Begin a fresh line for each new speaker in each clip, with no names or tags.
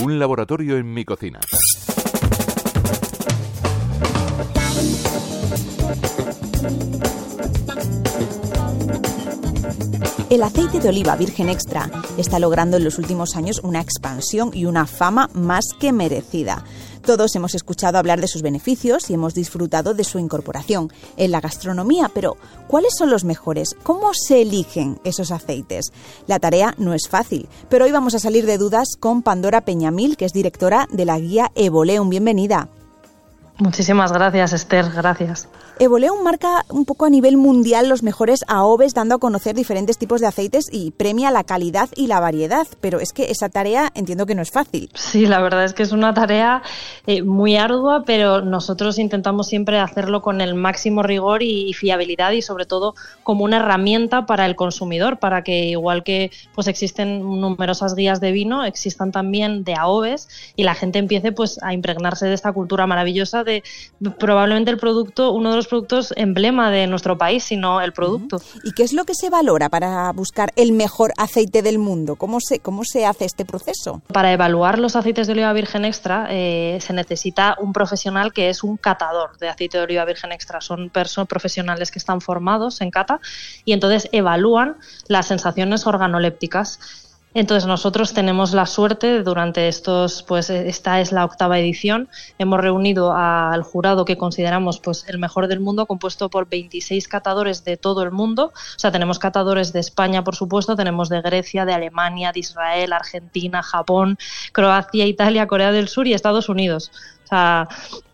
Un laboratorio en mi cocina.
El aceite de oliva virgen extra está logrando en los últimos años una expansión y una fama más que merecida. Todos hemos escuchado hablar de sus beneficios y hemos disfrutado de su incorporación en la gastronomía, pero ¿cuáles son los mejores? ¿Cómo se eligen esos aceites? La tarea no es fácil, pero hoy vamos a salir de dudas con Pandora Peñamil, que es directora de la guía Evoleum. Bienvenida.
Muchísimas gracias, Esther, gracias.
Evoleum marca un poco a nivel mundial los mejores AOVES, dando a conocer diferentes tipos de aceites y premia la calidad y la variedad, pero es que esa tarea entiendo que no es fácil.
Sí, la verdad es que es una tarea eh, muy ardua, pero nosotros intentamos siempre hacerlo con el máximo rigor y, fiabilidad y sobre todo como una herramienta para el consumidor, para que igual que pues existen numerosas guías de vino, existan también de AOVES y la gente empiece pues a impregnarse de esta cultura maravillosa de probablemente el producto, uno de los productos emblema de nuestro país, sino el producto.
¿Y qué es lo que se valora para buscar el mejor aceite del mundo? ¿Cómo se, cómo se hace este proceso?
Para evaluar los aceites de oliva virgen extra eh, se necesita un profesional que es un catador de aceite de oliva virgen extra. Son personas profesionales que están formados en cata y entonces evalúan las sensaciones organolépticas entonces nosotros tenemos la suerte durante estos, pues esta es la octava edición, hemos reunido al jurado que consideramos pues el mejor del mundo, compuesto por 26 catadores de todo el mundo. O sea, tenemos catadores de España, por supuesto, tenemos de Grecia, de Alemania, de Israel, Argentina, Japón, Croacia, Italia, Corea del Sur y Estados Unidos. O sea,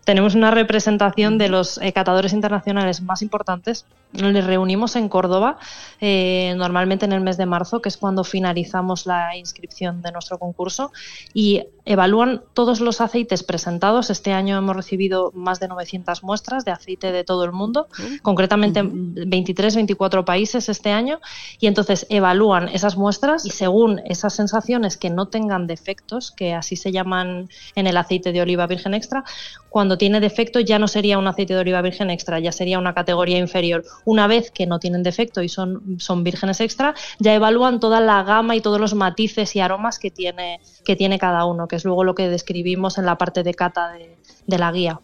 tenemos una representación de los eh, catadores internacionales más importantes. Les reunimos en Córdoba, eh, normalmente en el mes de marzo, que es cuando finalizamos la inscripción de nuestro concurso, y evalúan todos los aceites presentados. Este año hemos recibido más de 900 muestras de aceite de todo el mundo, concretamente 23, 24 países este año, y entonces evalúan esas muestras y según esas sensaciones que no tengan defectos, que así se llaman en el aceite de oliva virgen extra, cuando tiene defecto ya no sería un aceite de oliva virgen extra, ya sería una categoría inferior. Una vez que no tienen defecto y son, son vírgenes extra, ya evalúan toda la gama y todos los matices y aromas que tiene, que tiene cada uno, que es luego lo que describimos en la parte de cata de, la guía.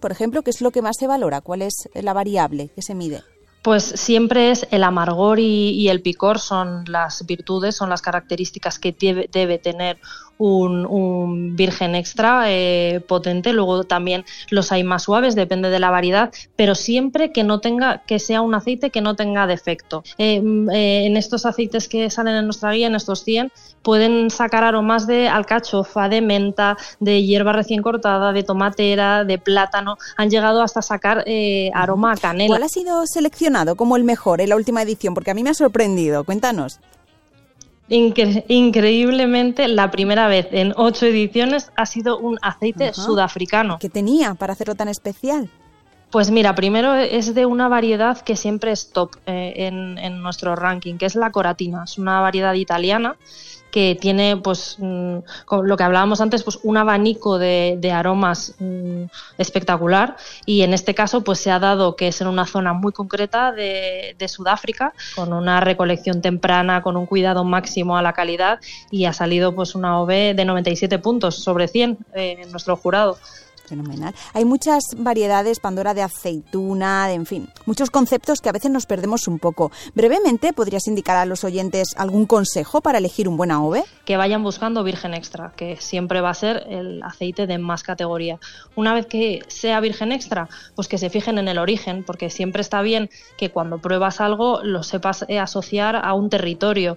Por ejemplo, ¿qué es lo que más se valora? ¿Cuál es la variable que se mide?
Pues siempre es el amargor y, el picor son las virtudes, son las características que debe tener un, virgen extra eh, potente, luego también los hay más suaves, depende de la variedad, pero siempre que no tenga, que sea un aceite que no tenga defecto. Eh, mm, eh, en estos aceites que salen en nuestra guía, en estos 100, pueden sacar aromas de alcachofa, de menta, de hierba recién cortada, de tomatera, de plátano, han llegado hasta sacar aroma a canela.
¿Cuál ha sido como el mejor en la última edición? Porque a mí me ha sorprendido, cuéntanos
increíblemente, la primera vez en ocho ediciones ha sido un aceite sudafricano.
¿Qué tenía para hacerlo tan especial?
Pues mira, primero es de una variedad que siempre es top eh, en, nuestro ranking, que es la coratina. Es una variedad italiana que tiene, pues, mm, lo que hablábamos antes, pues un abanico de, aromas mm, espectacular. Y en este caso, pues se ha dado que es en una zona muy concreta de, Sudáfrica, con una recolección temprana, con un cuidado máximo a la calidad, y ha salido pues una OV de 97 puntos sobre 100 eh, en nuestro jurado.
Fenomenal. Hay muchas variedades, Pandora, de aceituna, de, en fin, muchos conceptos que a veces nos perdemos un poco. Brevemente, ¿podrías indicar a los oyentes algún consejo para elegir un buen AOVE?
Que vayan buscando virgen extra, que siempre va a ser el aceite de más categoría. Una vez que sea virgen extra, pues que se fijen en el origen, porque siempre está bien que cuando pruebas algo lo sepas eh, asociar a un territorio.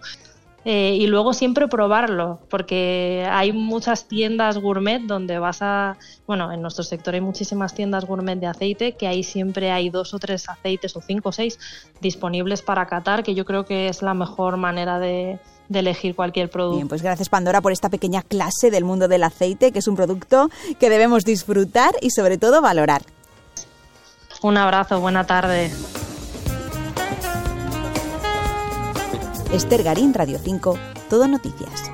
Eh, y luego siempre probarlo, porque hay muchas tiendas gourmet donde vas a, bueno, en nuestro sector hay muchísimas tiendas gourmet de aceite, que ahí siempre hay dos o tres aceites o cinco o seis disponibles para catar, que yo creo que es la mejor manera de, de elegir cualquier producto.
Bien, pues gracias Pandora por esta pequeña clase del mundo del aceite, que es un producto que debemos disfrutar y sobre todo valorar.
Un abrazo, buena tarde.
Esther Garín, Radio 5, Todo Noticias.